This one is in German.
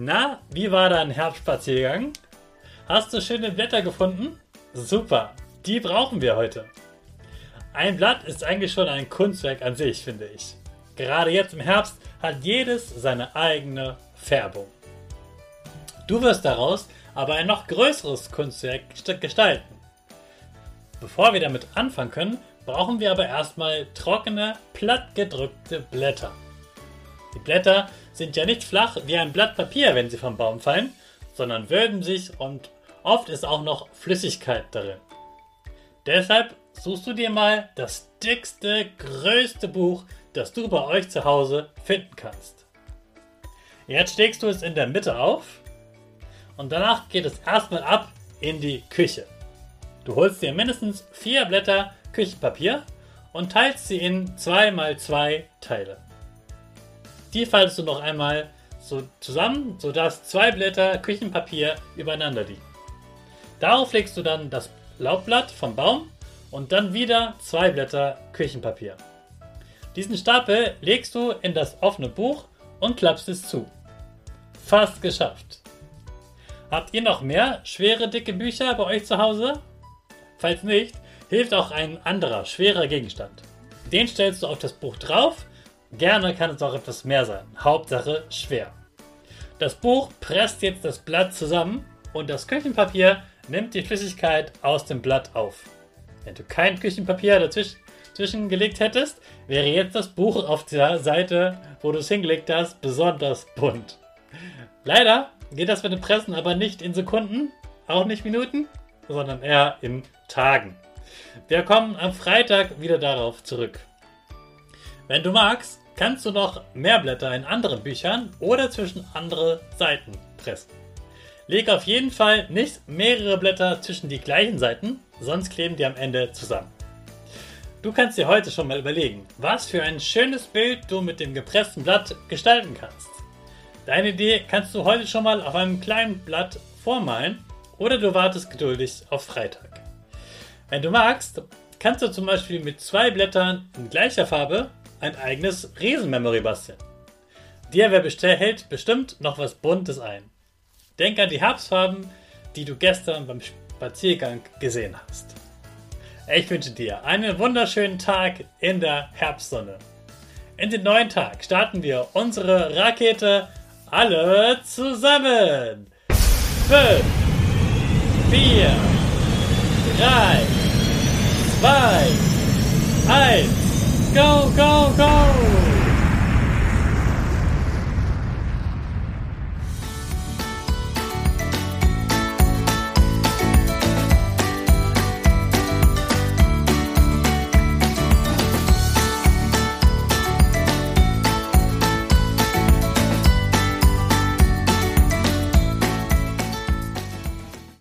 Na, wie war dein Herbstspaziergang? Hast du schöne Blätter gefunden? Super, die brauchen wir heute. Ein Blatt ist eigentlich schon ein Kunstwerk an sich, finde ich. Gerade jetzt im Herbst hat jedes seine eigene Färbung. Du wirst daraus aber ein noch größeres Kunstwerk gestalten. Bevor wir damit anfangen können, brauchen wir aber erstmal trockene, plattgedrückte Blätter. Die Blätter sind ja nicht flach wie ein Blatt Papier, wenn sie vom Baum fallen, sondern wölben sich und oft ist auch noch Flüssigkeit darin. Deshalb suchst du dir mal das dickste, größte Buch, das du bei euch zu Hause finden kannst. Jetzt schlägst du es in der Mitte auf und danach geht es erstmal ab in die Küche. Du holst dir mindestens vier Blätter Küchenpapier und teilst sie in 2 x 2 Teile. Die faltest du noch einmal so zusammen, sodass zwei Blätter Küchenpapier übereinander liegen. Darauf legst du dann das Laubblatt vom Baum und dann wieder zwei Blätter Küchenpapier. Diesen Stapel legst du in das offene Buch und klappst es zu. Fast geschafft. Habt ihr noch mehr schwere, dicke Bücher bei euch zu Hause? Falls nicht, hilft auch ein anderer, schwerer Gegenstand. Den stellst du auf das Buch drauf Gerne kann es auch etwas mehr sein. Hauptsache schwer. Das Buch presst jetzt das Blatt zusammen und das Küchenpapier nimmt die Flüssigkeit aus dem Blatt auf. Wenn du kein Küchenpapier dazwischen gelegt hättest, wäre jetzt das Buch auf der Seite, wo du es hingelegt hast, besonders bunt. Leider geht das mit dem Pressen aber nicht in Sekunden, auch nicht Minuten, sondern eher in Tagen. Wir kommen am Freitag wieder darauf zurück. Wenn du magst, kannst du noch mehr Blätter in anderen Büchern oder zwischen andere Seiten pressen. Leg auf jeden Fall nicht mehrere Blätter zwischen die gleichen Seiten, sonst kleben die am Ende zusammen. Du kannst dir heute schon mal überlegen, was für ein schönes Bild du mit dem gepressten Blatt gestalten kannst. Deine Idee kannst du heute schon mal auf einem kleinen Blatt vormalen oder du wartest geduldig auf Freitag. Wenn du magst, kannst du zum Beispiel mit zwei Blättern in gleicher Farbe ein eigenes Riesenmemory basteln. Dir hält bestimmt noch was Buntes ein. Denk an die Herbstfarben, die du gestern beim Spaziergang gesehen hast. Ich wünsche dir einen wunderschönen Tag in der Herbstsonne. In den neuen Tag starten wir unsere Rakete alle zusammen. 5, 4, 3, 2, 1, Go, go, go!